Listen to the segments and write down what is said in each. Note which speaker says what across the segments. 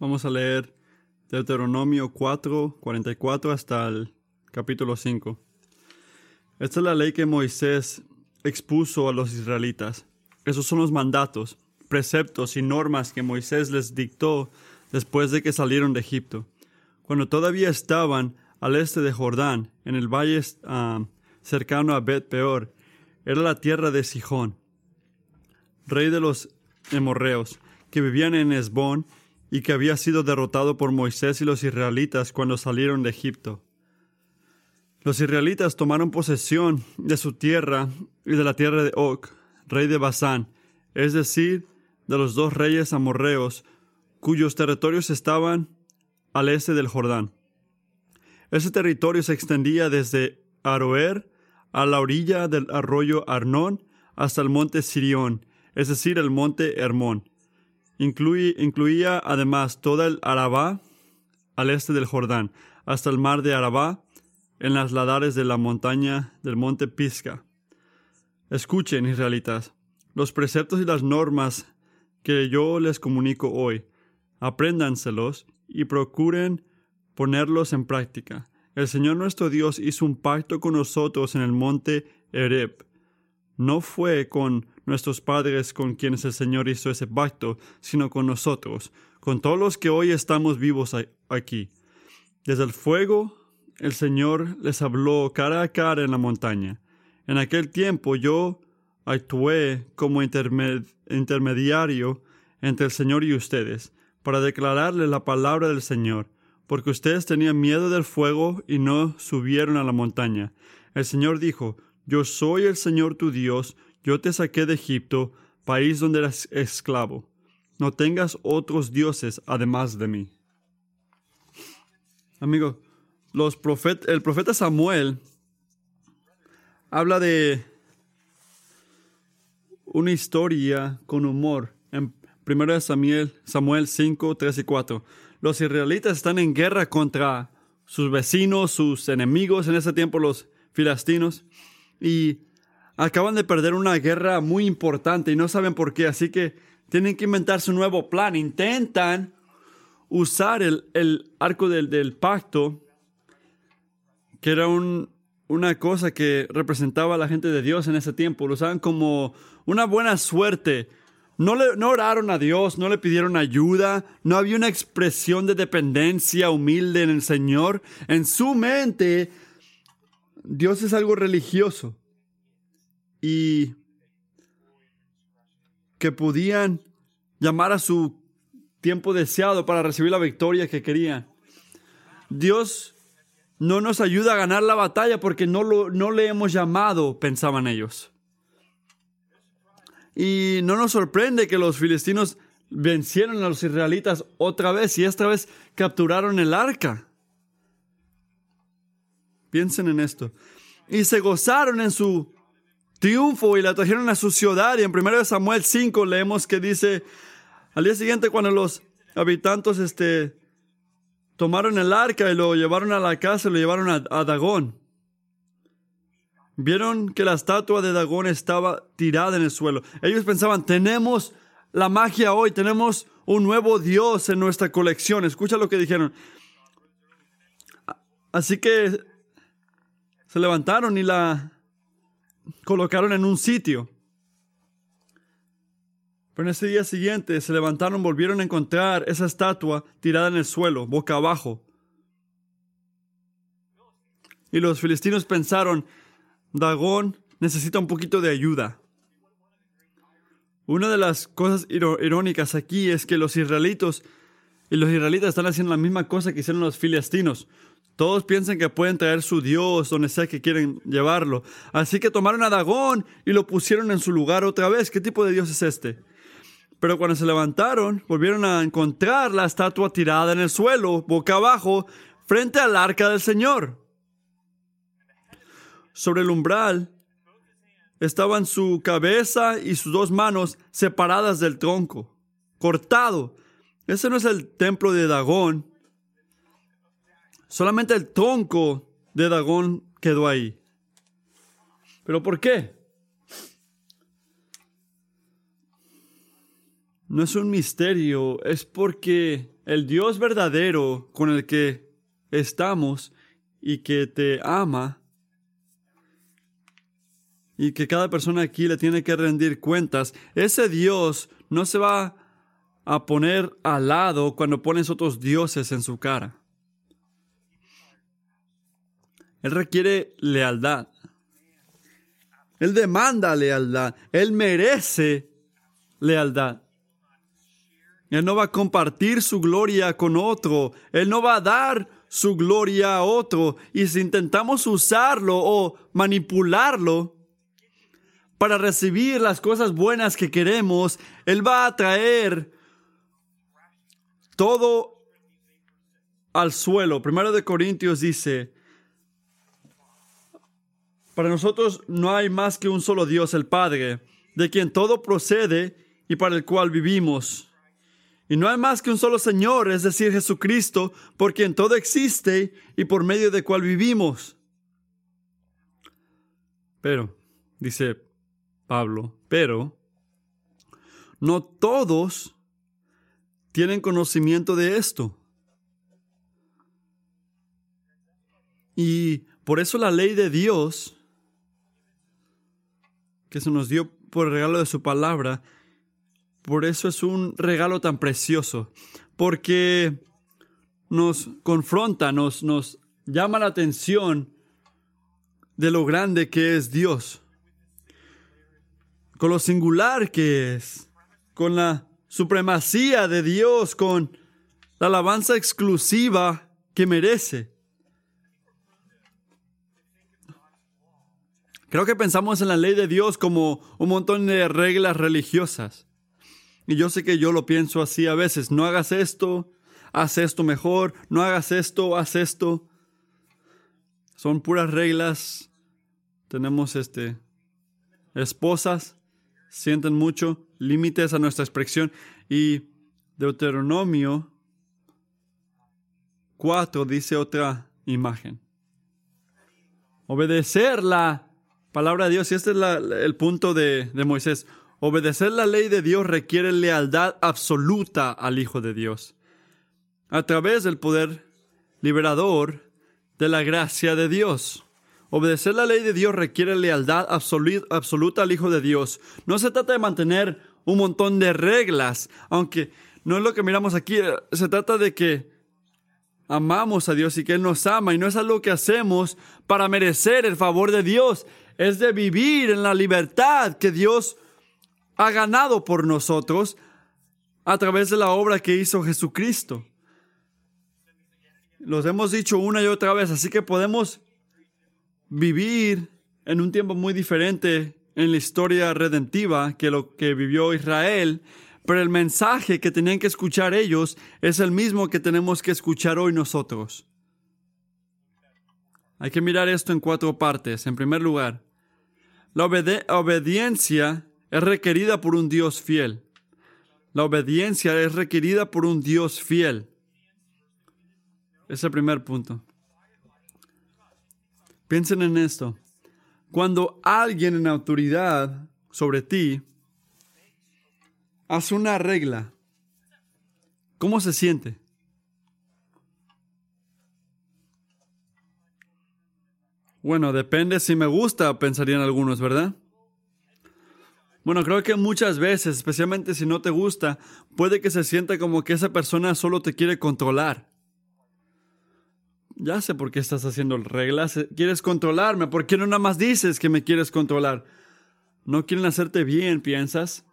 Speaker 1: Vamos a leer Deuteronomio 4, 44 hasta el capítulo 5. Esta es la ley que Moisés expuso a los israelitas. Esos son los mandatos, preceptos y normas que Moisés les dictó después de que salieron de Egipto. Cuando todavía estaban al este de Jordán, en el valle ah, cercano a Bet Peor, era la tierra de Sijón, rey de los hemorreos, que vivían en Esbón y que había sido derrotado por Moisés y los israelitas cuando salieron de Egipto. Los israelitas tomaron posesión de su tierra y de la tierra de Og, rey de Basán, es decir, de los dos reyes amorreos, cuyos territorios estaban al este del Jordán. Ese territorio se extendía desde Aroer a la orilla del arroyo Arnón hasta el monte Sirión, es decir, el monte Hermón. Incluía además toda el Arabá al este del Jordán, hasta el mar de Arabá, en las ladares de la montaña del monte Pisca. Escuchen, israelitas, los preceptos y las normas que yo les comunico hoy. Apréndanselos y procuren ponerlos en práctica. El Señor nuestro Dios hizo un pacto con nosotros en el monte Ereb. No fue con nuestros padres con quienes el Señor hizo ese pacto, sino con nosotros, con todos los que hoy estamos vivos aquí. Desde el fuego, el Señor les habló cara a cara en la montaña. En aquel tiempo yo actué como intermediario entre el Señor y ustedes, para declararle la palabra del Señor, porque ustedes tenían miedo del fuego y no subieron a la montaña. El Señor dijo, Yo soy el Señor tu Dios, yo te saqué de Egipto, país donde eras esclavo. No tengas otros dioses además de mí. Amigo, los el profeta Samuel habla de una historia con humor en 1 Samuel, Samuel 5, 3 y 4. Los israelitas están en guerra contra sus vecinos, sus enemigos, en ese tiempo los filastinos, y acaban de perder una guerra muy importante y no saben por qué, así que tienen que inventarse un nuevo plan. Intentan usar el, arco del, del pacto que era una cosa que representaba a la gente de Dios en ese tiempo. Lo usaban como una buena suerte. No, le, no oraron a Dios, no le pidieron ayuda, no había una expresión de dependencia humilde en el Señor. En su mente, Dios es algo religioso. Y que podían llamar a su tiempo deseado para recibir la victoria que querían. Dios no nos ayuda a ganar la batalla porque no, lo, no le hemos llamado, pensaban ellos. Y no nos sorprende que los filistinos vencieron a los israelitas otra vez y esta vez capturaron el arca. Piensen en esto. Y se gozaron en su triunfo y la trajeron a su ciudad. Y en 1 Samuel 5 leemos que dice, al día siguiente cuando los habitantes este, tomaron el arca y lo llevaron a la casa lo llevaron a, Dagón. Vieron que la estatua de Dagón estaba tirada en el suelo. Ellos pensaban, tenemos la magia hoy, tenemos un nuevo Dios en nuestra colección. Escucha lo que dijeron. Así que se levantaron y la colocaron en un sitio. Pero en ese día siguiente se levantaron, volvieron a encontrar esa estatua tirada en el suelo, boca abajo. Y los filistinos pensaron, Dagón necesita un poquito de ayuda. Una de las cosas irónicas aquí es que los israelitos y los israelitas están haciendo la misma cosa que hicieron los filistinos. Todos piensan que pueden traer su Dios donde sea que quieren llevarlo. Así que tomaron a Dagón y lo pusieron en su lugar otra vez. ¿Qué tipo de Dios es este? Pero cuando se levantaron, volvieron a encontrar la estatua tirada en el suelo, boca abajo, frente al arca del Señor. Sobre el umbral estaban su cabeza y sus dos manos separadas del tronco, cortado. Ese no es el templo de Dagón. Solamente el tronco de Dagón quedó ahí. ¿Pero por qué? No es un misterio, es porque el Dios verdadero con el que estamos y que te ama y que cada persona aquí le tiene que rendir cuentas, ese Dios no se va a poner al lado cuando pones otros dioses en su cara. Él requiere lealtad. Él demanda lealtad. Él merece lealtad. Él no va a compartir su gloria con otro. Él no va a dar su gloria a otro. Y si intentamos usarlo o manipularlo para recibir las cosas buenas que queremos, Él va a traer todo al suelo. Primero de Corintios dice, para nosotros no hay más que un solo Dios, el Padre, de quien todo procede y para el cual vivimos y no hay más que un solo Señor, es decir, Jesucristo, por quien todo existe y por medio de cual vivimos. Pero, dice Pablo, pero no todos tienen conocimiento de esto. Y por eso la ley de Dios, que se nos dio por el regalo de su palabra, por eso es un regalo tan precioso, porque nos confronta, nos, nos llama la atención de lo grande que es Dios, con lo singular que es, con la supremacía de Dios, con la alabanza exclusiva que merece. Creo que pensamos en la ley de Dios como un montón de reglas religiosas. Y yo sé que yo lo pienso así a veces. No hagas esto, haz esto mejor. No hagas esto, haz esto. Son puras reglas. Tenemos este esposas, sienten mucho, límites a nuestra expresión. Y Deuteronomio 4 dice otra imagen. Obedecer la palabra de Dios. Y este es el punto de, de Moisés. Obedecer la ley de Dios requiere lealtad absoluta al Hijo de Dios, a través del poder liberador de la gracia de Dios. Obedecer la ley de Dios requiere lealtad absoluta al Hijo de Dios. No se trata de mantener un montón de reglas, aunque no es lo que miramos aquí, se trata de que amamos a Dios y que Él nos ama y no es algo que hacemos para merecer el favor de Dios, es de vivir en la libertad que Dios ha ganado por nosotros a través de la obra que hizo Jesucristo. Los hemos dicho una y otra vez, así que podemos vivir en un tiempo muy diferente en la historia redentiva que lo que vivió Israel, pero el mensaje que tenían que escuchar ellos es el mismo que tenemos que escuchar hoy nosotros. Hay que mirar esto en cuatro partes. En primer lugar, la obediencia es requerida por un Dios fiel. La obediencia es requerida por un Dios fiel. Es el primer punto. Piensen en esto. Cuando alguien en autoridad sobre ti hace una regla, ¿cómo se siente? Bueno, depende si me gusta, pensarían algunos, ¿verdad? Bueno, creo que muchas veces, especialmente si no te gusta, puede que se sienta como que esa persona solo te quiere controlar. Ya sé por qué estás haciendo reglas. Quieres controlarme. ¿Por qué no nada más dices que me quieres controlar? No quieren hacerte bien, piensas.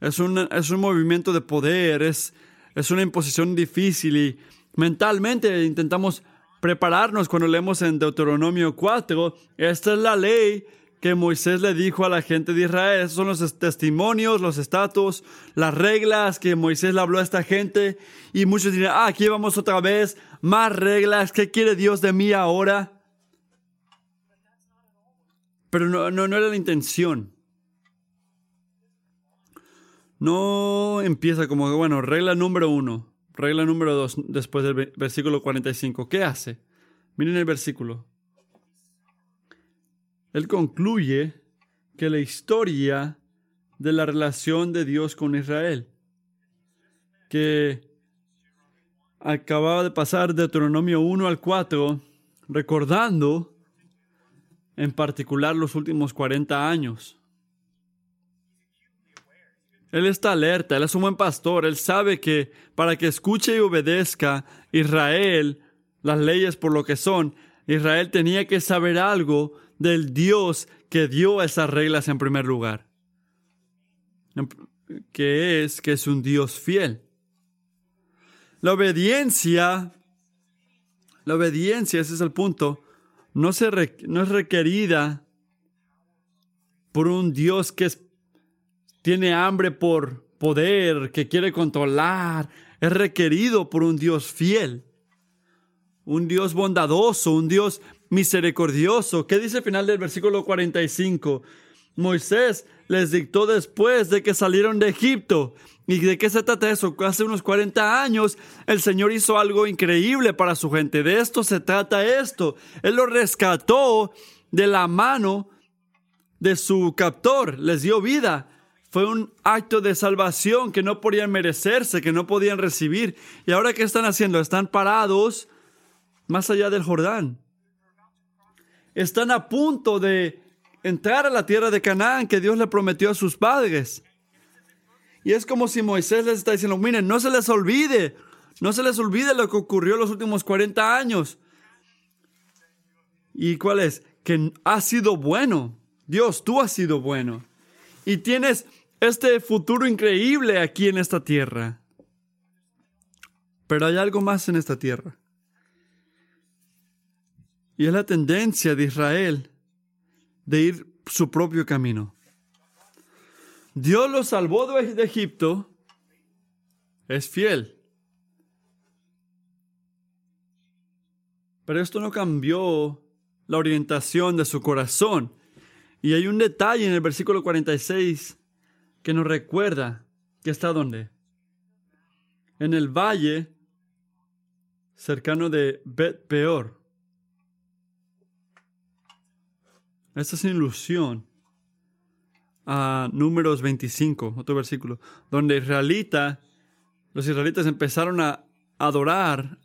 Speaker 1: Es un, es un movimiento de poder, es, es una imposición difícil y mentalmente intentamos prepararnos cuando leemos en Deuteronomio 4. Esta es la ley que Moisés le dijo a la gente de Israel. Esos son los testimonios, los estatus, las reglas que Moisés le habló a esta gente. Y muchos dirán, ah, aquí vamos otra vez, más reglas, ¿qué quiere Dios de mí ahora? Pero no, no, no era la intención. No empieza como, bueno, regla número uno, regla número dos, después del versículo 45. ¿Qué hace? Miren el versículo él concluye que la historia de la relación de Dios con Israel, que acababa de pasar de Deuteronomio 1 al 4, recordando en particular los últimos 40 años. Él está alerta, él es un buen pastor, él sabe que para que escuche y obedezca Israel las leyes por lo que son, Israel tenía que saber algo del Dios que dio esas reglas en primer lugar, que es que es un Dios fiel. La obediencia, la obediencia, ese es el punto, no, se no es requerida por un Dios que es tiene hambre por poder, que quiere controlar, es requerido por un Dios fiel, un Dios bondadoso, un Dios misericordioso. ¿Qué dice el final del versículo 45? Moisés les dictó después de que salieron de Egipto. ¿Y de qué se trata eso? Hace unos 40 años el Señor hizo algo increíble para su gente. De esto se trata esto. Él lo rescató de la mano de su captor, les dio vida. Fue un acto de salvación que no podían merecerse, que no podían recibir. ¿Y ahora qué están haciendo? Están parados más allá del Jordán. Están a punto de entrar a la tierra de Canaán que Dios le prometió a sus padres. Y es como si Moisés les está diciendo, miren, no se les olvide, no se les olvide lo que ocurrió en los últimos 40 años. ¿Y cuál es? Que ha sido bueno. Dios, tú has sido bueno. Y tienes este futuro increíble aquí en esta tierra. Pero hay algo más en esta tierra. Y es la tendencia de Israel de ir su propio camino. Dios los salvó de Egipto, es fiel. Pero esto no cambió la orientación de su corazón. Y hay un detalle en el versículo 46 que nos recuerda que está donde? En el valle cercano de Bet Peor. Esta es una ilusión a números 25, otro versículo, donde israelita, los israelitas empezaron a adorar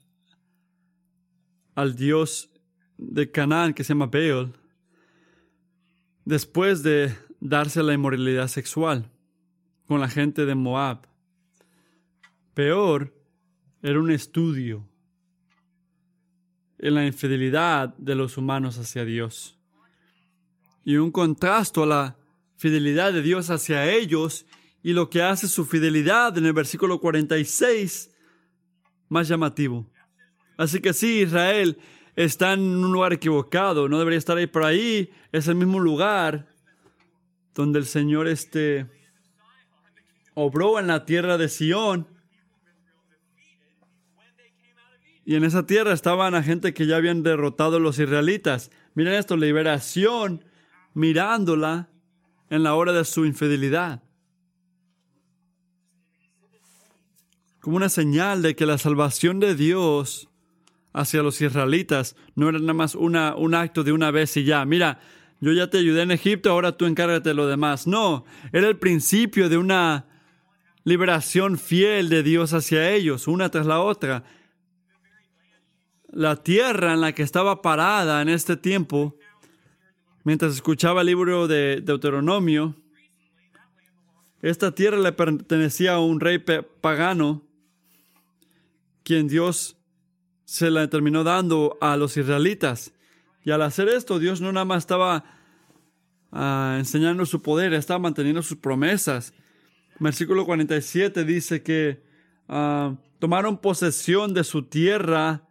Speaker 1: al dios de Canaán que se llama Baal, después de darse la inmoralidad sexual con la gente de Moab. Peor era un estudio en la infidelidad de los humanos hacia Dios y un contrasto a la fidelidad de Dios hacia ellos y lo que hace su fidelidad en el versículo 46 más llamativo. Así que sí, Israel está en un lugar equivocado, no debería estar ahí por ahí, es el mismo lugar donde el Señor este, obró en la tierra de Sión. Y en esa tierra estaban a gente que ya habían derrotado a los israelitas. Miren esto, liberación, mirándola en la hora de su infidelidad. Como una señal de que la salvación de Dios hacia los israelitas no era nada más una, un acto de una vez y ya. Mira, yo ya te ayudé en Egipto, ahora tú encárgate de lo demás. No, era el principio de una liberación fiel de Dios hacia ellos, una tras la otra. La tierra en la que estaba parada en este tiempo, mientras escuchaba el libro de Deuteronomio, esta tierra le pertenecía a un rey pagano, quien Dios se la terminó dando a los israelitas. Y al hacer esto, Dios no nada más estaba ah, enseñando su poder, estaba manteniendo sus promesas versículo 47 dice que ah, tomaron posesión de su tierra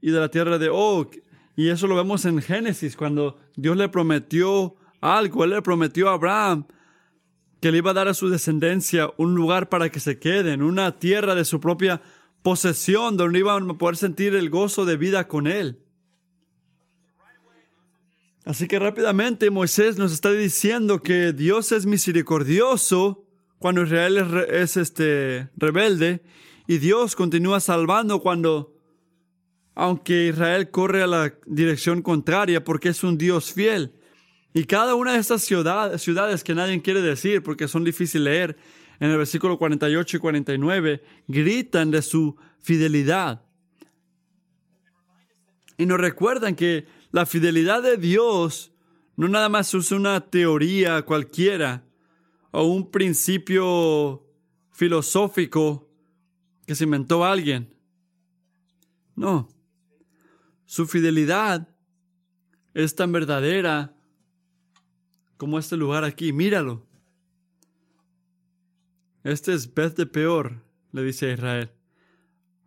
Speaker 1: y de la tierra de Og. Y eso lo vemos en Génesis, cuando Dios le prometió algo, Él le prometió a Abraham que le iba a dar a su descendencia un lugar para que se queden, una tierra de su propia posesión, donde iban a poder sentir el gozo de vida con Él. Así que rápidamente Moisés nos está diciendo que Dios es misericordioso cuando Israel es, este, rebelde y Dios continúa salvando cuando, aunque Israel corre a la dirección contraria porque es un Dios fiel. Y cada una de estas ciudades, ciudades que nadie quiere decir porque son difíciles leer, en el versículo 48 y 49, gritan de su fidelidad. Y nos recuerdan que la fidelidad de Dios no nada más es una teoría cualquiera o un principio filosófico que se inventó alguien. No. Su fidelidad es tan verdadera como este lugar aquí. Míralo. Este es Beth de Peor, le dice a Israel.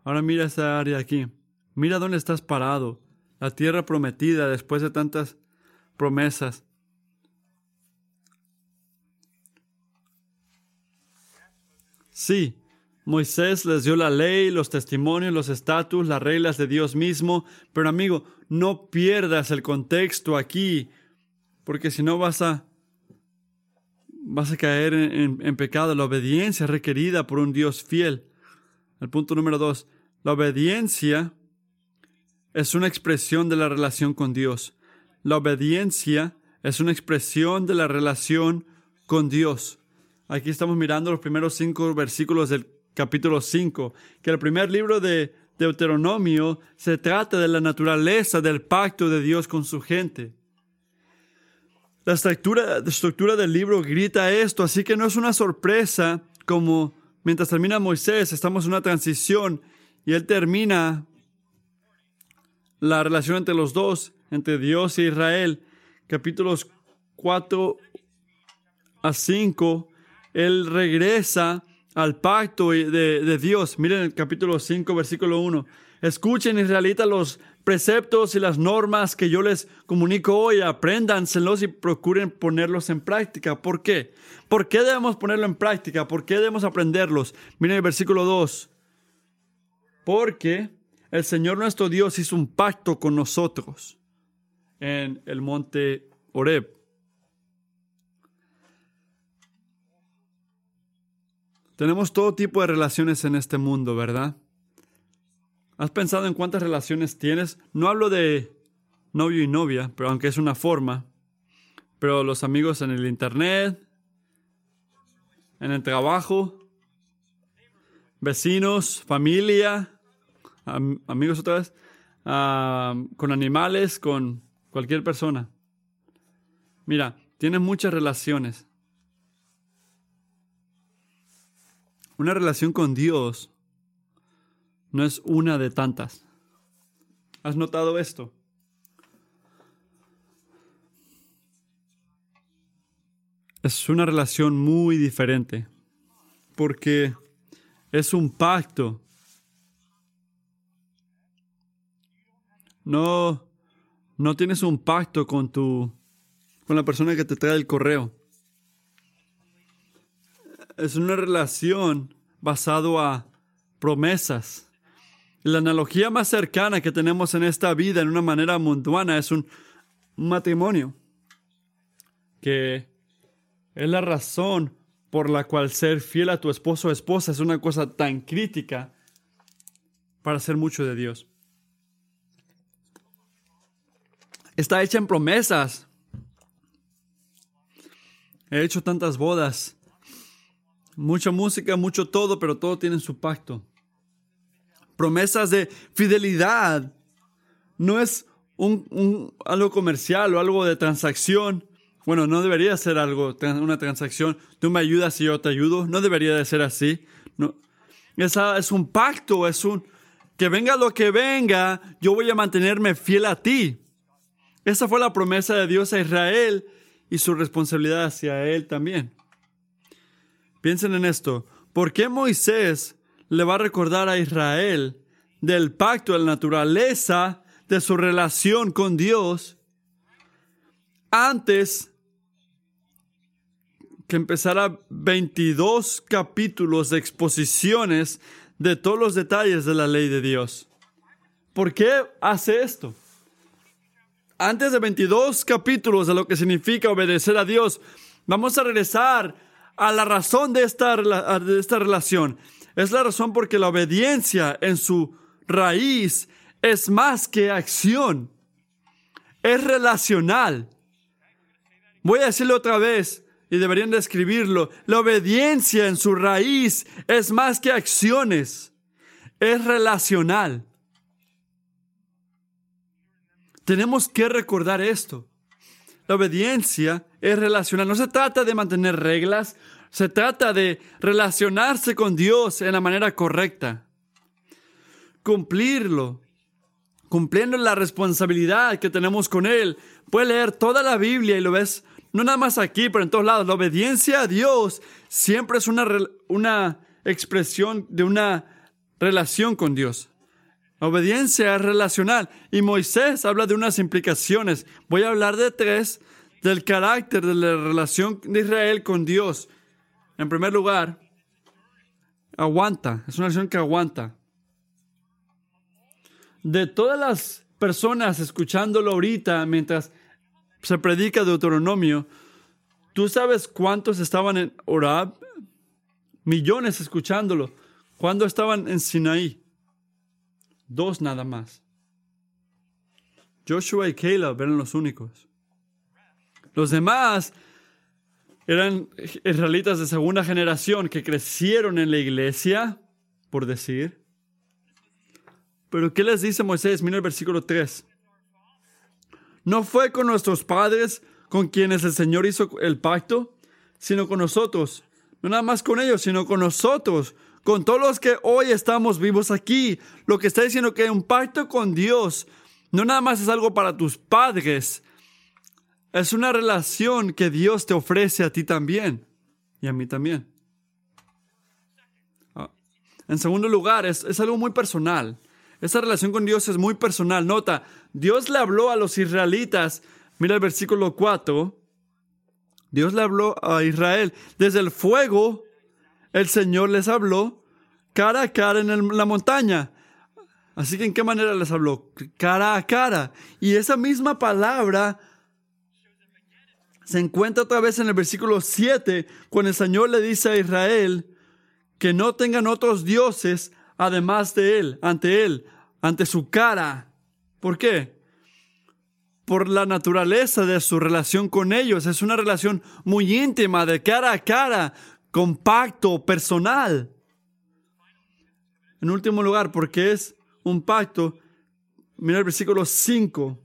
Speaker 1: Ahora mira esta área aquí. Mira dónde estás parado. La tierra prometida después de tantas promesas. Sí, Moisés les dio la ley, los testimonios, los estatus, las reglas de Dios mismo, pero amigo, no pierdas el contexto aquí, porque si no vas a vas a caer en, en, pecado. La obediencia requerida por un Dios fiel. El punto número dos, la obediencia es una expresión de la relación con Dios. La obediencia es una expresión de la relación con Dios. Aquí estamos mirando los primeros cinco versículos del capítulo 5, que el primer libro de Deuteronomio se trata de la naturaleza del pacto de Dios con su gente. La estructura, la estructura del libro grita esto, así que no es una sorpresa como mientras termina Moisés, estamos en una transición y él termina la relación entre los dos, entre Dios e Israel, capítulos 4 a 5, él regresa al pacto de, Dios. Miren el capítulo 5, versículo 1. Escuchen, israelitas, los preceptos y las normas que yo les comunico hoy, apréndanselos y procuren ponerlos en práctica. ¿Por qué? ¿Por qué debemos ponerlo en práctica? ¿Por qué debemos aprenderlos? Miren el versículo 2. Porque el Señor nuestro Dios hizo un pacto con nosotros en el monte Oreb. Tenemos todo tipo de relaciones en este mundo, ¿verdad? ¿Has pensado en cuántas relaciones tienes? No hablo de novio y novia, pero aunque es una forma. Pero los amigos en el internet, en el trabajo, vecinos, familia, amigos otra vez, con animales, con cualquier persona. Mira, tienes muchas relaciones. Una relación con Dios no es una de tantas. ¿Has notado esto? Es una relación muy diferente porque es un pacto. No, no tienes un pacto con tu, con la persona que te trae el correo es una relación basado a promesas. La analogía más cercana que tenemos en esta vida en una manera mundana es un matrimonio, que es la razón por la cual ser fiel a tu esposo o esposa es una cosa tan crítica para hacer mucho de Dios. Está hecha en promesas. He hecho tantas bodas Mucha música, mucho todo, pero todo tiene su pacto. Promesas de fidelidad. No es un, algo comercial o algo de transacción. Bueno, no debería ser algo, una transacción. Tú me ayudas y yo te ayudo. No debería de ser así. No. Esa es un pacto, es un que venga lo que venga, yo voy a mantenerme fiel a ti. Esa fue la promesa de Dios a Israel y su responsabilidad hacia él también. Piensen en esto. ¿Por qué Moisés le va a recordar a Israel del pacto, de la naturaleza de su relación con Dios antes que empezara 22 capítulos de exposiciones de todos los detalles de la ley de Dios? ¿Por qué hace esto? Antes de 22 capítulos de lo que significa obedecer a Dios, vamos a regresar a la razón de esta, de esta relación. Es la razón porque la obediencia en su raíz es más que acción. Es relacional. Voy a decirlo otra vez. y deberían describirlo, la obediencia en su raíz es más que acciones, es relacional. Tenemos que recordar esto. La obediencia es relacional. No se trata de mantener reglas, se trata de relacionarse con Dios en la manera correcta. Cumplirlo. Cumpliendo la responsabilidad que tenemos con Él. Puedes leer toda la Biblia y lo ves, no nada más aquí, pero en todos lados. La obediencia a Dios siempre es una, una expresión de una relación con Dios. Obediencia es relacional y Moisés habla de unas implicaciones. Voy a hablar de tres del carácter de la relación de Israel con Dios. En primer lugar, aguanta, es una relación que aguanta. De todas las personas escuchándolo ahorita mientras se predica Deuteronomio, ¿tú sabes cuántos estaban en Orab? Millones escuchándolo. ¿Cuándo estaban en Sinaí? Dos nada más. Joshua y Caleb eran los únicos. Los demás eran israelitas de segunda generación que crecieron en la iglesia, por decir. Pero ¿qué les dice Moisés? Mira el versículo 3. No fue con nuestros padres con quienes el Señor hizo el pacto, sino con nosotros. No nada más con ellos, sino con nosotros, con todos los que hoy estamos vivos aquí. Lo que está diciendo que un pacto con Dios no nada más es algo para tus padres, es una relación que Dios te ofrece a ti también y a mí también. Ah, en segundo lugar, es, es algo muy personal. Esa relación con Dios es muy personal. Nota, Dios le habló a los israelitas, mira el versículo 4, Dios le habló a Israel desde el fuego el Señor les habló cara a cara en la montaña. Así que ¿en qué manera les habló? Cara a cara. Y esa misma palabra se encuentra otra vez en el versículo 7, cuando el Señor le dice a Israel que no tengan otros dioses además de Él, ante Él, ante su cara. ¿Por qué? Por la naturaleza de su relación con ellos. Es una relación muy íntima, de cara a cara, compacto, personal. En último lugar, porque es un pacto, mira el versículo 5.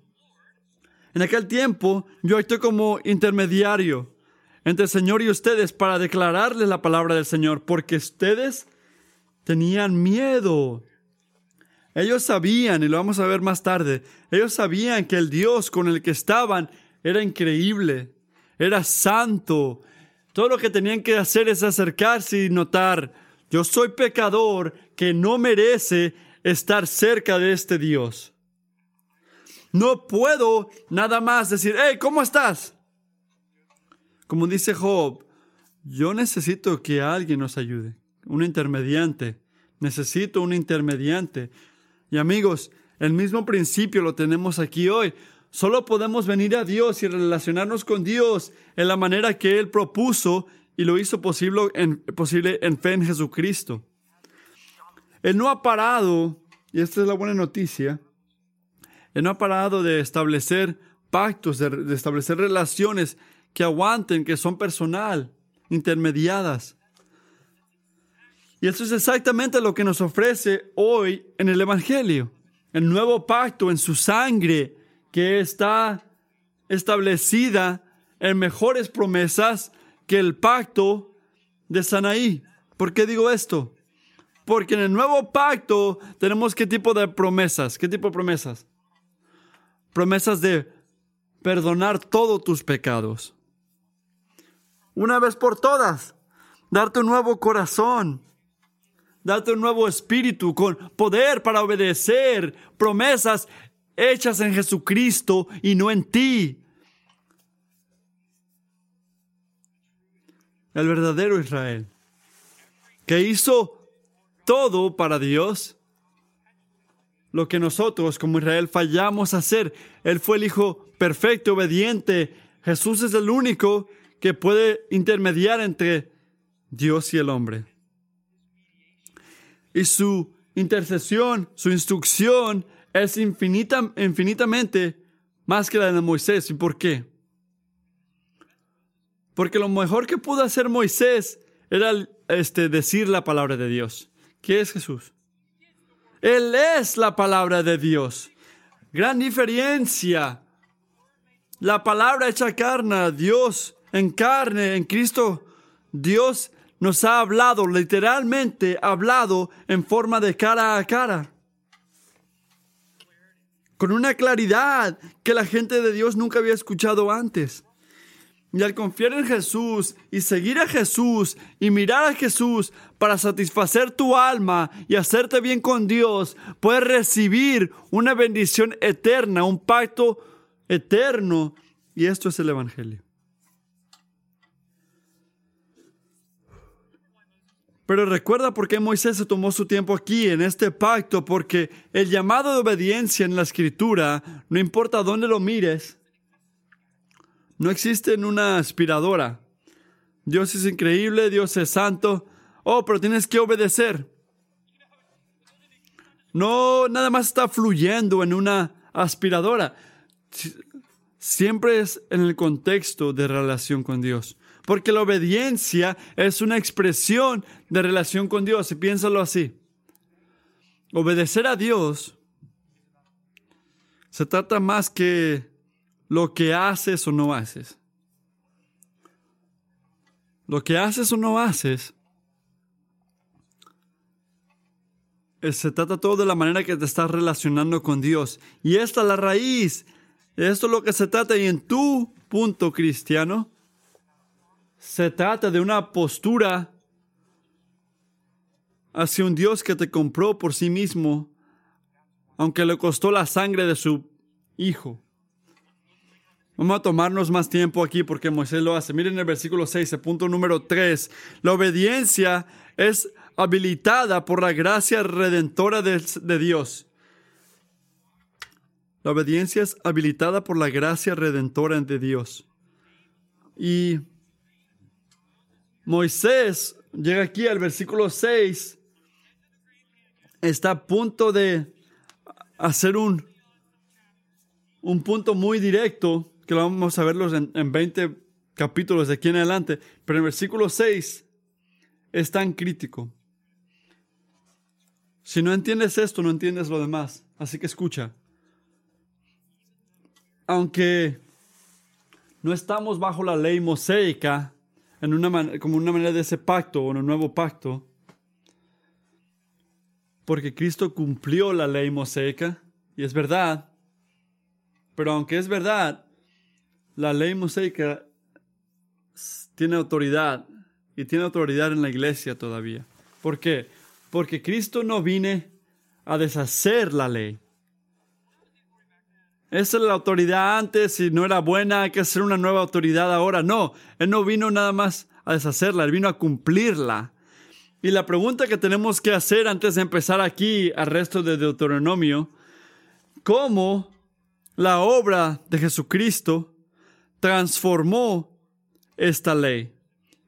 Speaker 1: En aquel tiempo yo estoy como intermediario entre el Señor y ustedes para declararles la palabra del Señor, porque ustedes tenían miedo. Ellos sabían, y lo vamos a ver más tarde, ellos sabían que el Dios con el que estaban era increíble, era santo, todo lo que tenían que hacer es acercarse y notar, yo soy pecador que no merece estar cerca de este Dios. No puedo nada más decir, hey, ¿cómo estás? Como dice Job, yo necesito que alguien nos ayude, un intermediante. Necesito un intermediante. Y amigos, el mismo principio lo tenemos aquí hoy. Solo podemos venir a Dios y relacionarnos con Dios en la manera que Él propuso y lo hizo posible en, posible en fe en Jesucristo. Él no ha parado, y esta es la buena noticia, Él no ha parado de establecer pactos, de, establecer relaciones que aguanten, que son personal, intermediadas. Y eso es exactamente lo que nos ofrece hoy en el Evangelio. El nuevo pacto en su sangre que está establecida en mejores promesas que el pacto de Sanaí. ¿Por qué digo esto? Porque en el nuevo pacto tenemos qué tipo de promesas. ¿Qué tipo de promesas? Promesas de perdonar todos tus pecados. Una vez por todas. Darte un nuevo corazón. Darte un nuevo espíritu con poder para obedecer. Promesas hechas en Jesucristo y no en ti. El verdadero Israel, que hizo todo para Dios, lo que nosotros como Israel fallamos a hacer. Él fue el Hijo perfecto, obediente. Jesús es el único que puede intermediar entre Dios y el hombre. Y su intercesión, su instrucción es infinita, infinitamente más que la de Moisés. ¿Y por qué? Porque lo mejor que pudo hacer Moisés era este, decir la palabra de Dios. ¿Qué es Jesús? Él es la palabra de Dios. Gran diferencia. La palabra hecha carne, Dios en carne, en Cristo, Dios nos ha hablado, literalmente hablado en forma de cara a cara. Con una claridad que la gente de Dios nunca había escuchado antes. Y al confiar en Jesús y seguir a Jesús y mirar a Jesús para satisfacer tu alma y hacerte bien con Dios, puedes recibir una bendición eterna, un pacto eterno. Y esto es el Evangelio. Pero recuerda por qué Moisés se tomó su tiempo aquí en este pacto, porque el llamado de obediencia en la escritura, no importa dónde lo mires, no existe en una aspiradora. Dios es increíble, Dios es santo. Oh, pero tienes que obedecer. No, nada más está fluyendo en una aspiradora. Siempre es en el contexto de relación con Dios. Porque la obediencia es una expresión de relación con Dios. Y piénsalo así. Obedecer a Dios se trata más que lo que haces o no haces. Lo que haces o no haces se trata todo de la manera que te estás relacionando con Dios. Y esta es la raíz. Esto es lo que se trata. Y en tu punto cristiano, se trata de una postura hacia un Dios que te compró por sí mismo, aunque le costó la sangre de su hijo. Vamos a tomarnos más tiempo aquí porque Moisés lo hace. Miren el versículo 6, el punto número 3. La obediencia es habilitada por la gracia redentora de, de Dios. La obediencia es habilitada por la gracia redentora de Dios. Y Moisés llega aquí al versículo 6, está a punto de hacer un, un punto muy directo, que lo vamos a verlos en, en 20 capítulos de aquí en adelante, pero el versículo 6 es tan crítico. Si no entiendes esto, no entiendes lo demás. Así que escucha. Aunque no estamos bajo la ley mosaica, en una como una manera de ese pacto o un nuevo pacto, porque Cristo cumplió la ley mosaica, y es verdad, pero aunque es verdad, la ley mosaica tiene autoridad y tiene autoridad en la iglesia todavía. ¿Por qué? Porque Cristo no vine a deshacer la ley. Esa es la autoridad antes y no era buena, hay que hacer una nueva autoridad ahora. No, Él no vino nada más a deshacerla, Él vino a cumplirla. Y la pregunta que tenemos que hacer antes de empezar aquí al resto de Deuteronomio, ¿cómo la obra de Jesucristo transformó esta ley?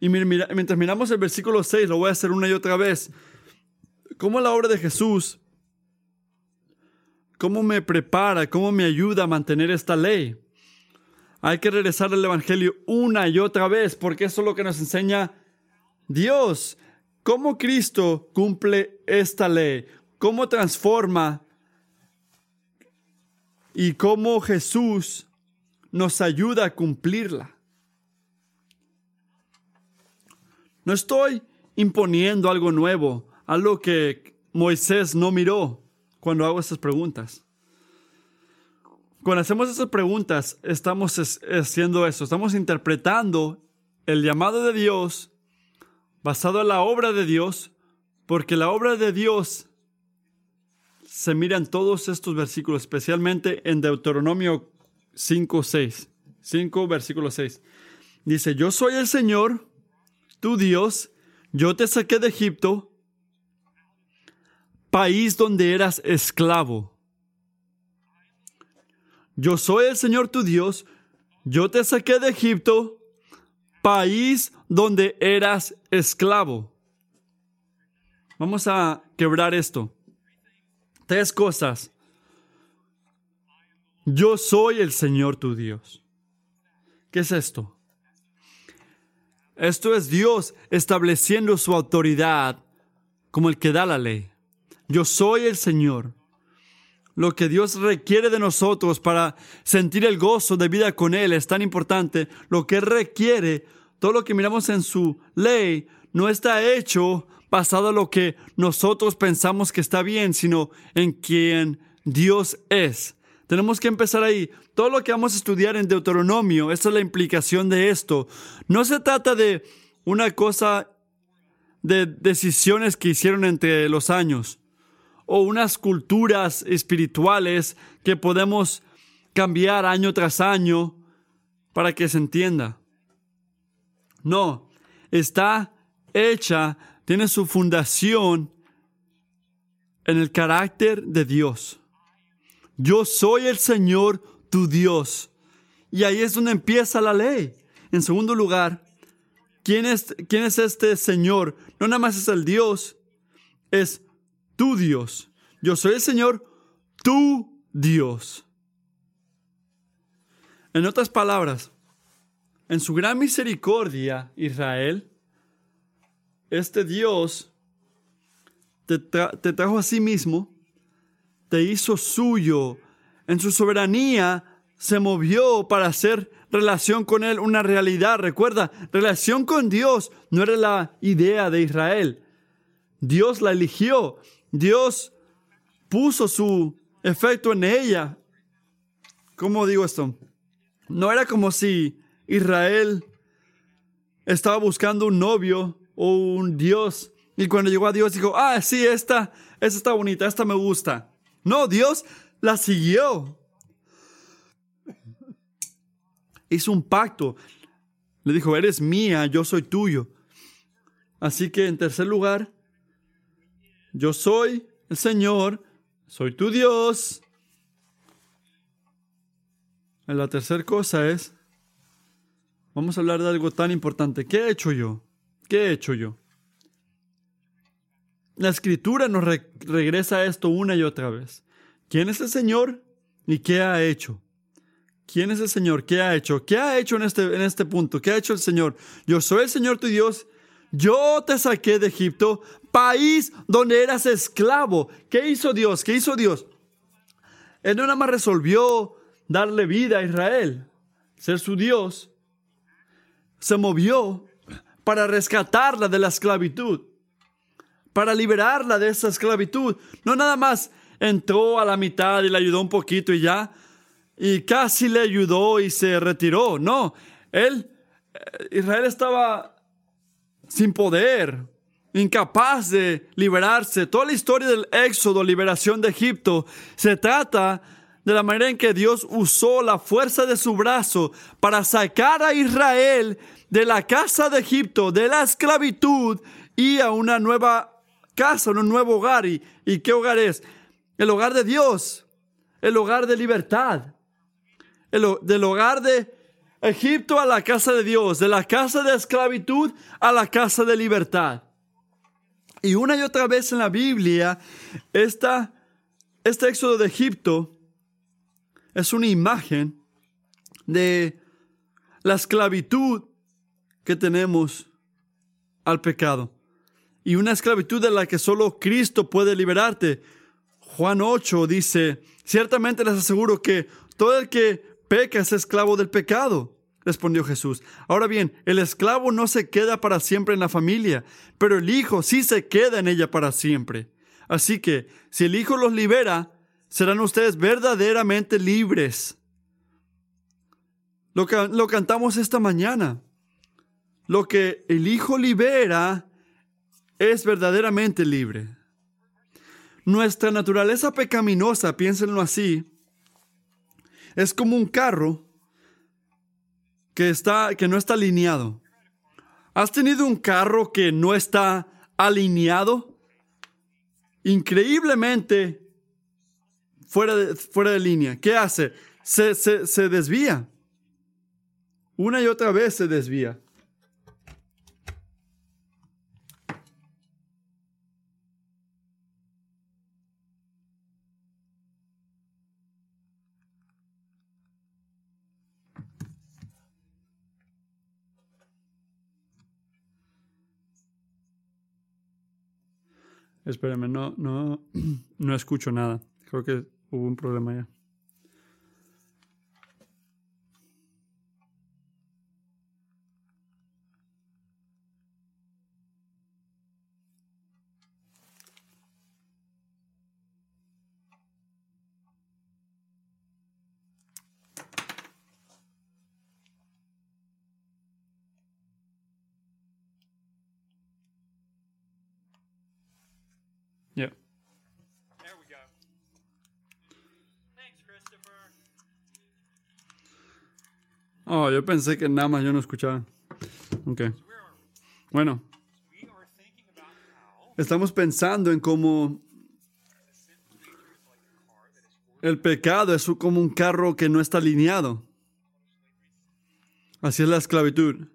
Speaker 1: Y mientras miramos el versículo 6, lo voy a hacer una y otra vez. ¿Cómo la obra de Jesús ¿Cómo me prepara? ¿Cómo me ayuda a mantener esta ley? Hay que regresar al Evangelio una y otra vez porque eso es lo que nos enseña Dios. ¿Cómo Cristo cumple esta ley? ¿Cómo transforma? Y cómo Jesús nos ayuda a cumplirla. No estoy imponiendo algo nuevo, algo que Moisés no miró cuando hago estas preguntas. Cuando hacemos esas preguntas, estamos haciendo eso, estamos interpretando el llamado de Dios basado en la obra de Dios, porque la obra de Dios se mira en todos estos versículos, especialmente en Deuteronomio 5, 6. 5, versículo 6. Dice, yo soy el Señor, tu Dios, yo te saqué de Egipto, país donde eras esclavo. Yo soy el Señor tu Dios, yo te saqué de Egipto, país donde eras esclavo. Vamos a quebrar esto. Tres cosas. Yo soy el Señor tu Dios. ¿Qué es esto? Esto es Dios estableciendo su autoridad como el que da la ley. Yo soy el Señor. Lo que Dios requiere de nosotros para sentir el gozo de vida con Él es tan importante. Lo que requiere, todo lo que miramos en su ley, no está hecho basado en lo que nosotros pensamos que está bien, sino en quien Dios es. Tenemos que empezar ahí. Todo lo que vamos a estudiar en Deuteronomio, esa es la implicación de esto. No se trata de una cosa de decisiones que hicieron entre los años o unas culturas espirituales que podemos cambiar año tras año para que se entienda. No, está hecha, tiene su fundación en el carácter de Dios. Yo soy el Señor tu Dios. Y ahí es donde empieza la ley. En segundo lugar, ¿quién es, quién es este Señor? No nada más es el Dios, es Dios. Yo soy el Señor, tu Dios. En otras palabras, en su gran misericordia, Israel, este Dios te trajo a sí mismo te hizo suyo. En su soberanía se movió para hacer relación con Él una realidad. Recuerda, relación con Dios no era la idea de Israel. Dios la eligió. Dios puso su efecto en ella. ¿Cómo digo esto? No era como si Israel estaba buscando un novio o un Dios. Y cuando llegó a Dios dijo, ah, sí, esta, esta está bonita, esta me gusta. No, Dios la siguió. Hizo un pacto. Le dijo, eres mía, yo soy tuyo. Así que en tercer lugar, yo soy el Señor, soy tu Dios. la tercera cosa es, vamos a hablar de algo tan importante. ¿Qué he hecho yo? ¿Qué he hecho yo? La escritura nos regresa a esto una y otra vez. ¿Quién es el Señor y qué ha hecho? ¿Quién es el Señor? ¿Qué ha hecho? ¿Qué ha hecho en este, en este punto? ¿Qué ha hecho el Señor? Yo soy el Señor tu Dios. Yo te saqué de Egipto, país donde eras esclavo. ¿Qué hizo Dios? ¿Qué hizo Dios? Él no nada más resolvió darle vida a Israel, ser su Dios. Se movió para rescatarla de la esclavitud para liberarla de esa esclavitud. No nada más entró a la mitad y le ayudó un poquito y ya, y casi le ayudó y se retiró. No, él, eh, Israel estaba sin poder, incapaz de liberarse. Toda la historia del éxodo, liberación de Egipto, se trata de la manera en que Dios usó la fuerza de su brazo para sacar a Israel de la casa de Egipto, de la esclavitud y a una nueva casa, un nuevo hogar. ¿Y, ¿Y qué hogar es? El hogar de Dios, el hogar de libertad, el, del hogar de Egipto a la casa de Dios, de la casa de esclavitud a la casa de libertad. Y una y otra vez en la Biblia, esta, este éxodo de Egipto es una imagen de la esclavitud que tenemos al pecado y una esclavitud de la que solo Cristo puede liberarte. Juan 8 dice, ciertamente les aseguro que todo el que peca es esclavo del pecado, respondió Jesús. Ahora bien, el esclavo no se queda para siempre en la familia, pero el Hijo sí se queda en ella para siempre. Así que, si el Hijo los libera, serán ustedes verdaderamente libres. Lo, que, lo cantamos esta mañana. Lo que el Hijo libera, es verdaderamente libre. Nuestra naturaleza pecaminosa, piénsenlo así, es como un carro que, está, que no está alineado. ¿Has tenido un carro que no está alineado? Increíblemente fuera de, fuera de línea. ¿Qué hace? Se, se, se desvía. Una y otra vez se desvía. Espérenme, no, no, no escucho nada. Creo que hubo un problema ya. Oh, yo pensé que nada más yo no escuchaba. Ok. Bueno, estamos pensando en cómo el pecado es como un carro que no está alineado. Así es la esclavitud.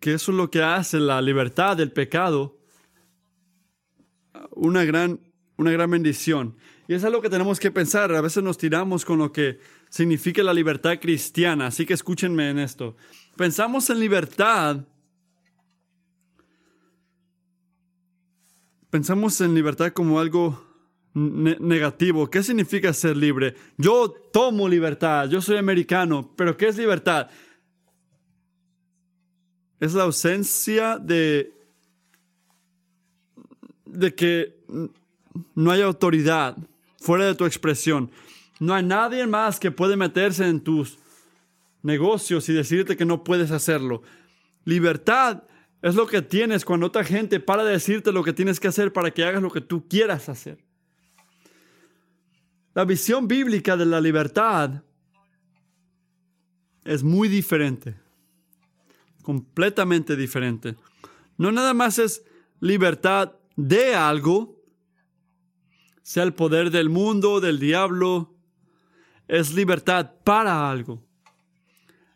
Speaker 1: Que eso es lo que hace la libertad del pecado una gran, una gran bendición. Y es algo que tenemos que pensar. A veces nos tiramos con lo que significa la libertad cristiana. Así que escúchenme en esto. Pensamos en libertad. Pensamos en libertad como algo ne- negativo. ¿Qué significa ser libre? Yo tomo libertad, yo soy americano, pero ¿qué es libertad? Es la ausencia de, de que no hay autoridad fuera de tu expresión. No hay nadie más que puede meterse en tus negocios y decirte que no puedes hacerlo. Libertad es lo que tienes cuando otra gente para de decirte lo que tienes que hacer para que hagas lo que tú quieras hacer. La visión bíblica de la libertad es muy diferente, completamente diferente. No nada más es libertad de algo, sea el poder del mundo, del diablo, es libertad para algo.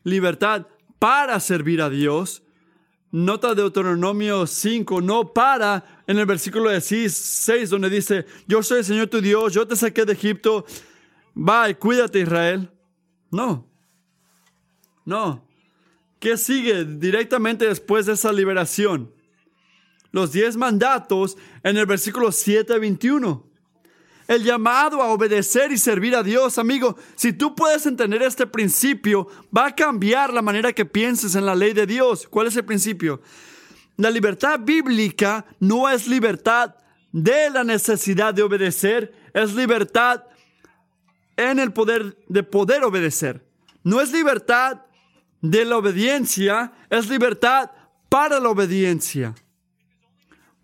Speaker 1: Libertad para servir a Dios. Nota Deuteronomio 5, no para en el versículo 6 donde dice, yo soy el Señor tu Dios, yo te saqué de Egipto, va y cuídate Israel. No, no. ¿Qué sigue directamente después de esa liberación? Los diez mandatos en el versículo 7 a 21. El llamado a obedecer y servir a Dios, amigo, si tú puedes entender este principio, va a cambiar la manera que pienses en la ley de Dios. ¿Cuál es el principio? La libertad bíblica no es libertad de la necesidad de obedecer, es libertad en el poder de poder obedecer. No es libertad de la obediencia, es libertad para la obediencia.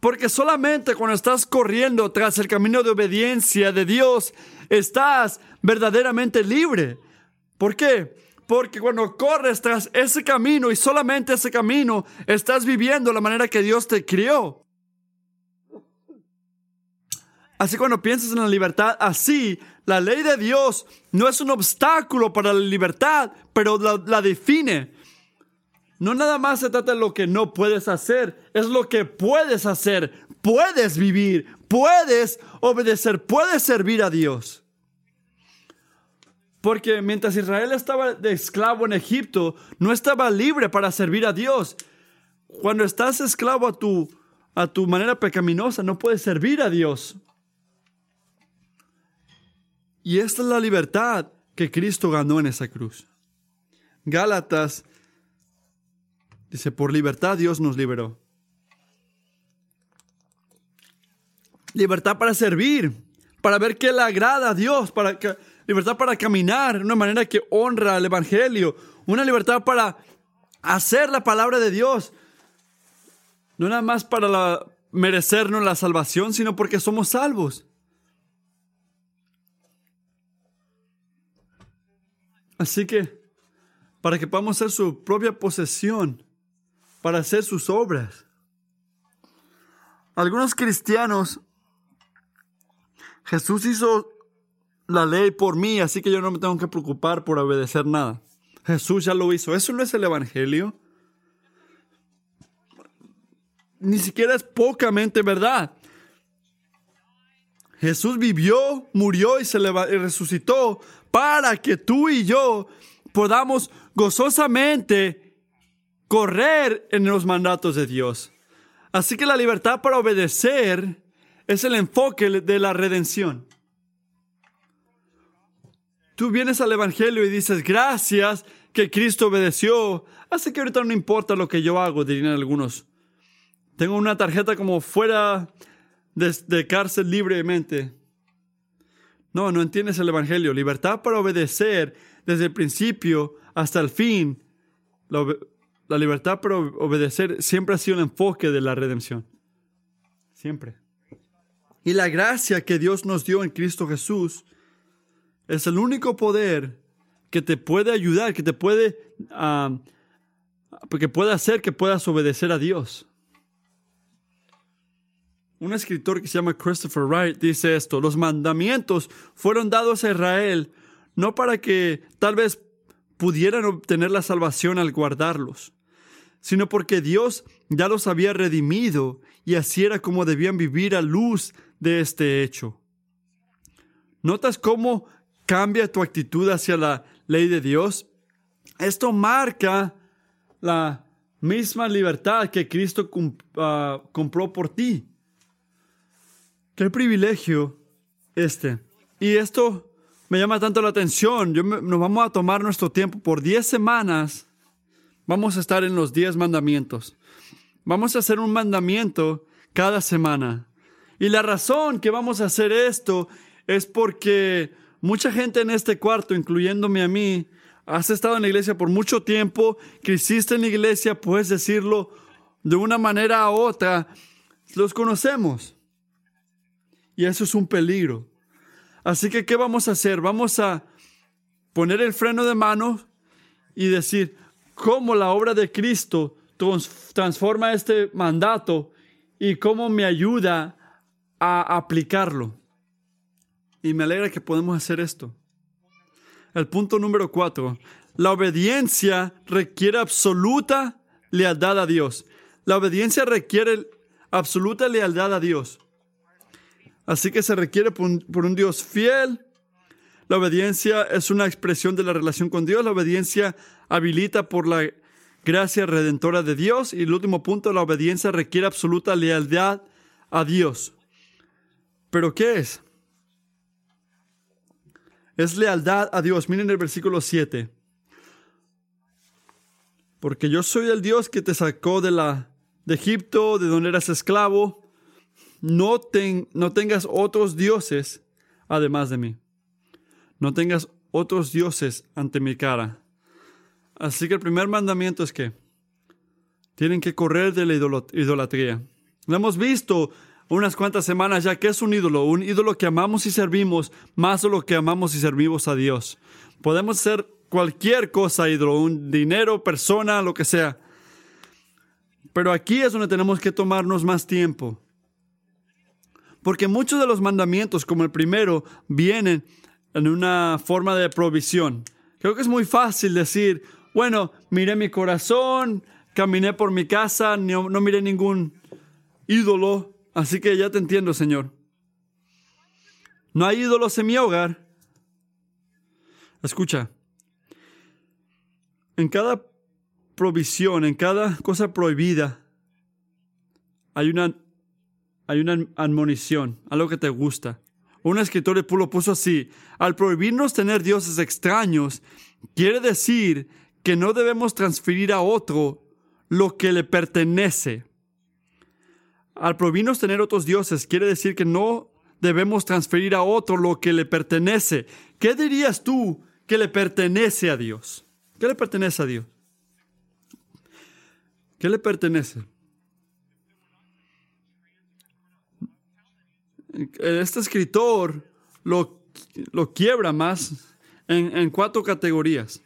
Speaker 1: Porque solamente cuando estás corriendo tras el camino de obediencia de Dios, estás verdaderamente libre. ¿Por qué? Porque cuando corres tras ese camino y solamente ese camino, estás viviendo la manera que Dios te crió. Así cuando piensas en la libertad así, la ley de Dios no es un obstáculo para la libertad, pero la, la define. No nada más se trata de lo que no puedes hacer, es lo que puedes hacer. Puedes vivir, puedes obedecer, puedes servir a Dios. Porque mientras Israel estaba de esclavo en Egipto, no estaba libre para servir a Dios. Cuando estás esclavo a tu, a tu manera pecaminosa, no puedes servir a Dios. Y esta es la libertad que Cristo ganó en esa cruz. Gálatas Dice, por libertad Dios nos liberó. Libertad para servir, para ver qué le agrada a Dios, para libertad para caminar de una manera que honra al Evangelio, una libertad para hacer la palabra de Dios, no nada más para merecernos la salvación, sino porque somos salvos. Así que, para que podamos ser su propia posesión, para hacer sus obras. Algunos cristianos, Jesús hizo la ley por mí, así que yo no me tengo que preocupar por obedecer nada. Jesús ya lo hizo. Eso no es el Evangelio. Ni siquiera es pocamente verdad. Jesús vivió, murió y se y resucitó para que tú y yo podamos gozosamente correr en los mandatos de Dios. Así que la libertad para obedecer es el enfoque de la redención. Tú vienes al Evangelio y dices, gracias que Cristo obedeció. Así que ahorita no importa lo que yo hago, dirían algunos. Tengo una tarjeta como fuera de, cárcel libremente. No, no entiendes el Evangelio. Libertad para obedecer desde el principio hasta el fin. La, la libertad para obedecer siempre ha sido el enfoque de la redención. Siempre. Y la gracia que Dios nos dio en Cristo Jesús es el único poder que te puede ayudar, que te puede, ah, que puede hacer que puedas obedecer a Dios. Un escritor que se llama Christopher Wright dice esto, los mandamientos fueron dados a Israel no para que tal vez pudieran obtener la salvación al guardarlos, sino porque Dios ya los había redimido y así era como debían vivir a luz de este hecho. ¿Notas cómo cambia tu actitud hacia la ley de Dios? Esto marca la misma libertad que Cristo ah, compró por ti. Qué privilegio este. Y esto me llama tanto la atención. Yo me- nos vamos a tomar nuestro tiempo por 10 semanas. Vamos a estar en los 10 mandamientos. Vamos a hacer un mandamiento cada semana. Y la razón que vamos a hacer esto es porque mucha gente en este cuarto, incluyéndome a mí, has estado en la iglesia por mucho tiempo, creciste en la iglesia, puedes decirlo de una manera u otra, los conocemos. Y eso es un peligro. Así que, ¿qué vamos a hacer? Vamos a poner el freno de mano y decir cómo la obra de Cristo trans- transforma este mandato y cómo me ayuda a aplicarlo. Y me alegra que podemos hacer esto. El punto número cuatro. La obediencia requiere absoluta lealtad a Dios. La obediencia requiere absoluta lealtad a Dios. Así que se requiere por un Dios fiel. La obediencia es una expresión de la relación con Dios. La obediencia habilita por la gracia redentora de Dios. Y el último punto, la obediencia requiere absoluta lealtad a Dios. ¿Pero qué es? Es lealtad a Dios. Miren el versículo 7. Porque yo soy el Dios que te sacó de, la, de Egipto, de donde eras esclavo. No, ten- no tengas otros dioses además de mí. No tengas otros dioses ante mi cara. Así que el primer mandamiento es que tienen que correr de la idolatría. Lo hemos visto unas cuantas semanas ya que es un ídolo, un ídolo que amamos y servimos más de lo que amamos y servimos a Dios. Podemos ser cualquier cosa ídolo, un dinero, persona, lo que sea. Pero aquí es donde tenemos que tomarnos más tiempo. Porque muchos de los mandamientos, como el primero, vienen en una forma de provisión. Creo que es muy fácil decir, bueno, miré mi corazón, caminé por mi casa, no, no miré ningún ídolo, así que ya te entiendo, Señor. No hay ídolos en mi hogar. Escucha, en cada provisión, en cada cosa prohibida, hay una, hay una admonición, algo que te gusta. Un escritor lo puso así, al prohibirnos tener dioses extraños, quiere decir que no debemos transferir a otro lo que le pertenece. Al prohibirnos tener otros dioses, quiere decir que no debemos transferir a otro lo que le pertenece. ¿Qué dirías tú que le pertenece a Dios? ¿Qué le pertenece a Dios? ¿Qué le pertenece? Este escritor lo, lo quiebra más en, en cuatro categorías.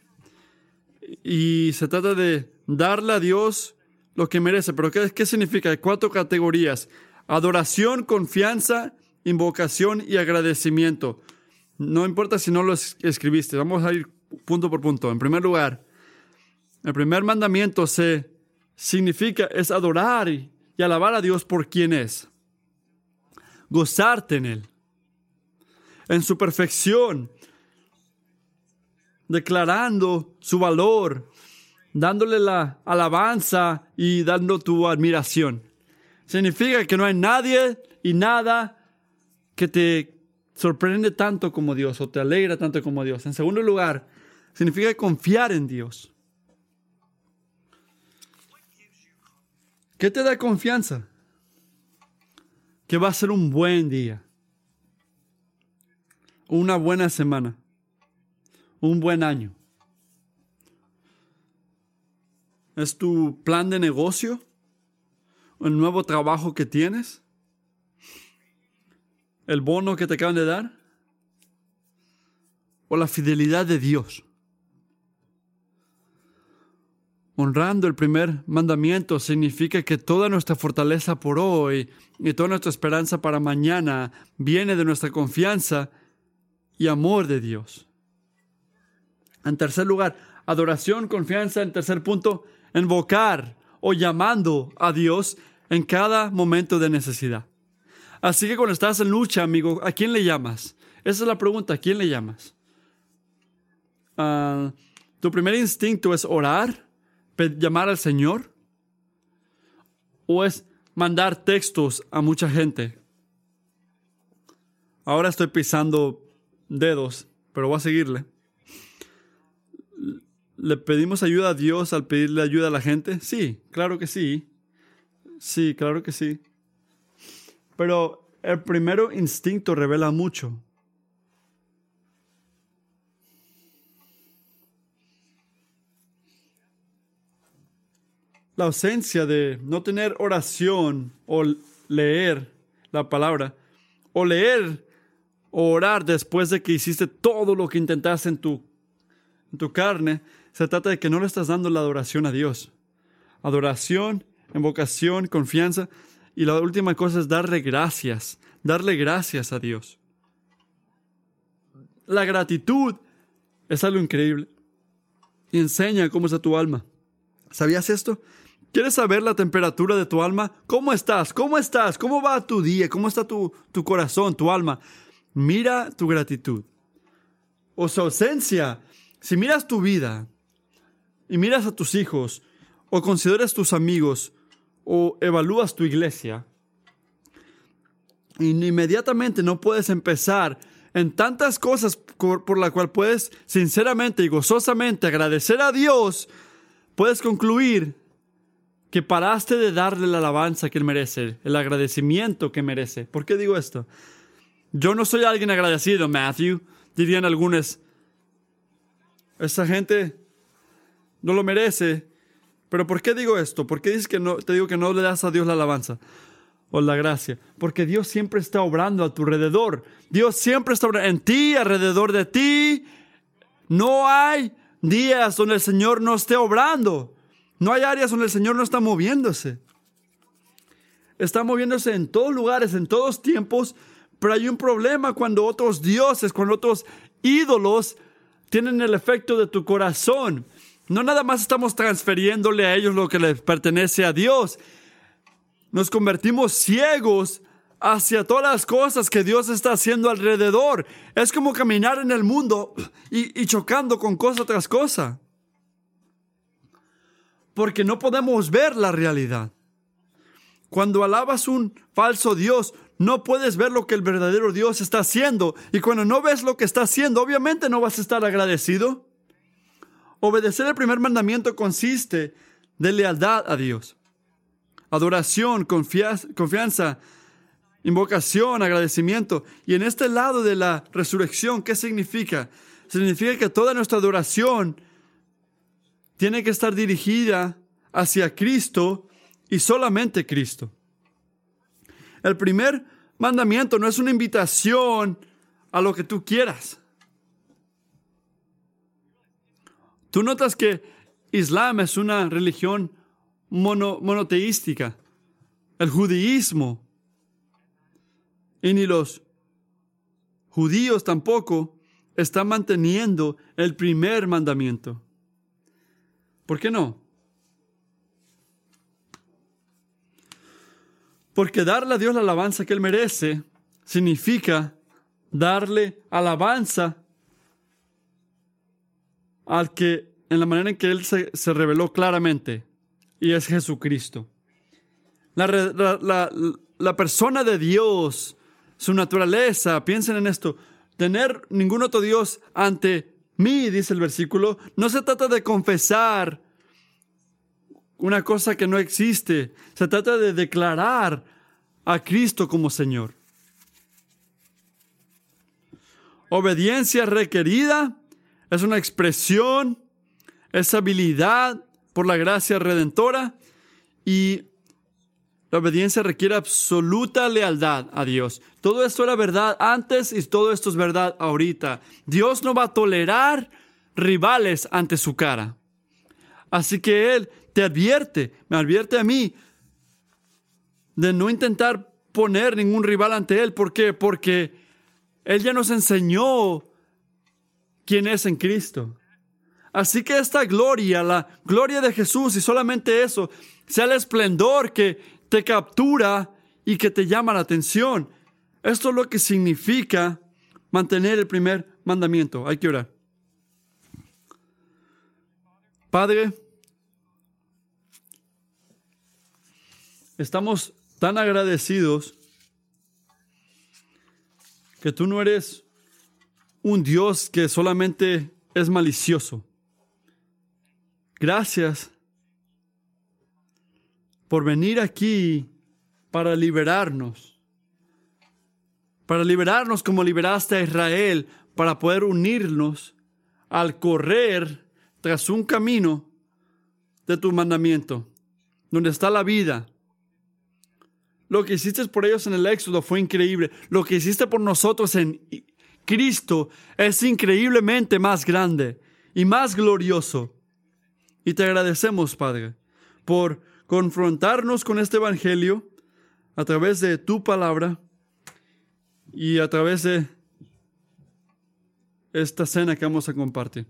Speaker 1: Y se trata de darle a Dios lo que merece. Pero ¿qué, qué significa? Cuatro categorías. Adoración, confianza, invocación y agradecimiento. No importa si no lo es- escribiste. Vamos a ir punto por punto. En primer lugar, el primer mandamiento se significa es adorar y, y alabar a Dios por quien es. Gozarte en Él. En su perfección. Declarando su valor. Dándole la alabanza y dando tu admiración. Significa que no hay nadie y nada que te sorprende tanto como Dios o te alegra tanto como Dios. En segundo lugar, significa confiar en Dios. ¿Qué te da confianza? Que va a ser un buen día, una buena semana, un buen año. ¿Es tu plan de negocio? ¿El nuevo trabajo que tienes? ¿El bono que te acaban de dar? ¿O la fidelidad de Dios? Honrando el primer mandamiento significa que toda nuestra fortaleza por hoy y toda nuestra esperanza para mañana viene de nuestra confianza y amor de Dios. En tercer lugar, adoración, confianza. En tercer punto, invocar o llamando a Dios en cada momento de necesidad. Así que cuando estás en lucha, amigo, ¿a quién le llamas? Esa es la pregunta, ¿a quién le llamas? Ah, ¿Tu primer instinto es orar? Llamar al Señor? ¿O es mandar textos a mucha gente? Ahora estoy pisando dedos, pero voy a seguirle. ¿Le pedimos ayuda a Dios al pedirle ayuda a la gente? Sí, claro que sí. Sí, claro que sí. Pero el primero instinto revela mucho. La ausencia de no tener oración o leer la palabra, o leer o orar después de que hiciste todo lo que intentaste en tu, en tu carne, se trata de que no le estás dando la adoración a Dios. Adoración, invocación, confianza. Y la última cosa es darle gracias, darle gracias a Dios. La gratitud es algo increíble. Y enseña cómo está tu alma. ¿Sabías esto? ¿Quieres saber la temperatura de tu alma? ¿Cómo estás? ¿Cómo estás? ¿Cómo va tu día? ¿Cómo está tu, tu corazón, tu alma? Mira tu gratitud o su ausencia. Si miras tu vida y miras a tus hijos o consideras tus amigos o evalúas tu iglesia, inmediatamente no puedes empezar en tantas cosas por, por la cual puedes sinceramente y gozosamente agradecer a Dios, puedes concluir que paraste de darle la alabanza que él merece, el agradecimiento que merece. ¿Por qué digo esto? Yo no soy alguien agradecido, Matthew, dirían algunos. Esa gente no lo merece. Pero ¿por qué digo esto? ¿Por qué dices que no, te digo que no le das a Dios la alabanza o la gracia? Porque Dios siempre está obrando a tu alrededor. Dios siempre está obrando en ti, alrededor de ti. No hay días donde el Señor no esté obrando. No hay áreas donde el Señor no está moviéndose. Está moviéndose en todos lugares, en todos tiempos, pero hay un problema cuando otros dioses, cuando otros ídolos tienen el efecto de tu corazón. No nada más estamos transfiriéndole a ellos lo que les pertenece a Dios. Nos convertimos ciegos hacia todas las cosas que Dios está haciendo alrededor. Es como caminar en el mundo y, y chocando con cosa tras cosa porque no podemos ver la realidad. Cuando alabas un falso Dios, no puedes ver lo que el verdadero Dios está haciendo. Y cuando no ves lo que está haciendo, obviamente no vas a estar agradecido. Obedecer el primer mandamiento consiste de lealtad a Dios. Adoración, confianza, invocación, agradecimiento. Y en este lado de la resurrección, ¿qué significa? Significa que toda nuestra adoración tiene que estar dirigida hacia Cristo y solamente Cristo. El primer mandamiento no es una invitación a lo que tú quieras. Tú notas que Islam es una religión monoteística. El judaísmo y ni los judíos tampoco están manteniendo el primer mandamiento. ¿Por qué no? Porque darle a Dios la alabanza que Él merece significa darle alabanza al que, en la manera en que Él se, se reveló claramente, y es Jesucristo. La, la- la- la persona de Dios, su naturaleza, piensen en esto, tener ningún otro Dios ante mí, dice el versículo, no se trata de confesar una cosa que no existe, se trata de declarar a Cristo como Señor. Obediencia requerida es una expresión, es habilidad por la gracia redentora y la obediencia requiere absoluta lealtad a Dios. Todo esto era verdad antes y todo esto es verdad ahorita. Dios no va a tolerar rivales ante su cara. Así que Él te advierte, me advierte a mí de no intentar poner ningún rival ante Él. ¿Por qué? Porque Él ya nos enseñó quién es en Cristo. Así que esta gloria, la gloria de Jesús y solamente eso, sea el esplendor que te captura y que te llama la atención. Esto es lo que significa mantener el primer mandamiento. Hay que orar. Padre, estamos tan agradecidos que tú no eres un Dios que solamente es malicioso. Gracias por venir aquí para liberarnos, para liberarnos como liberaste a Israel, para poder unirnos al correr tras un camino de tu mandamiento, donde está la vida. Lo que hiciste por ellos en el Éxodo fue increíble. Lo que hiciste por nosotros en Cristo es increíblemente más grande y más glorioso. Y te agradecemos, Padre, por confrontarnos con este Evangelio a través de tu palabra y a través de esta cena que vamos a compartir.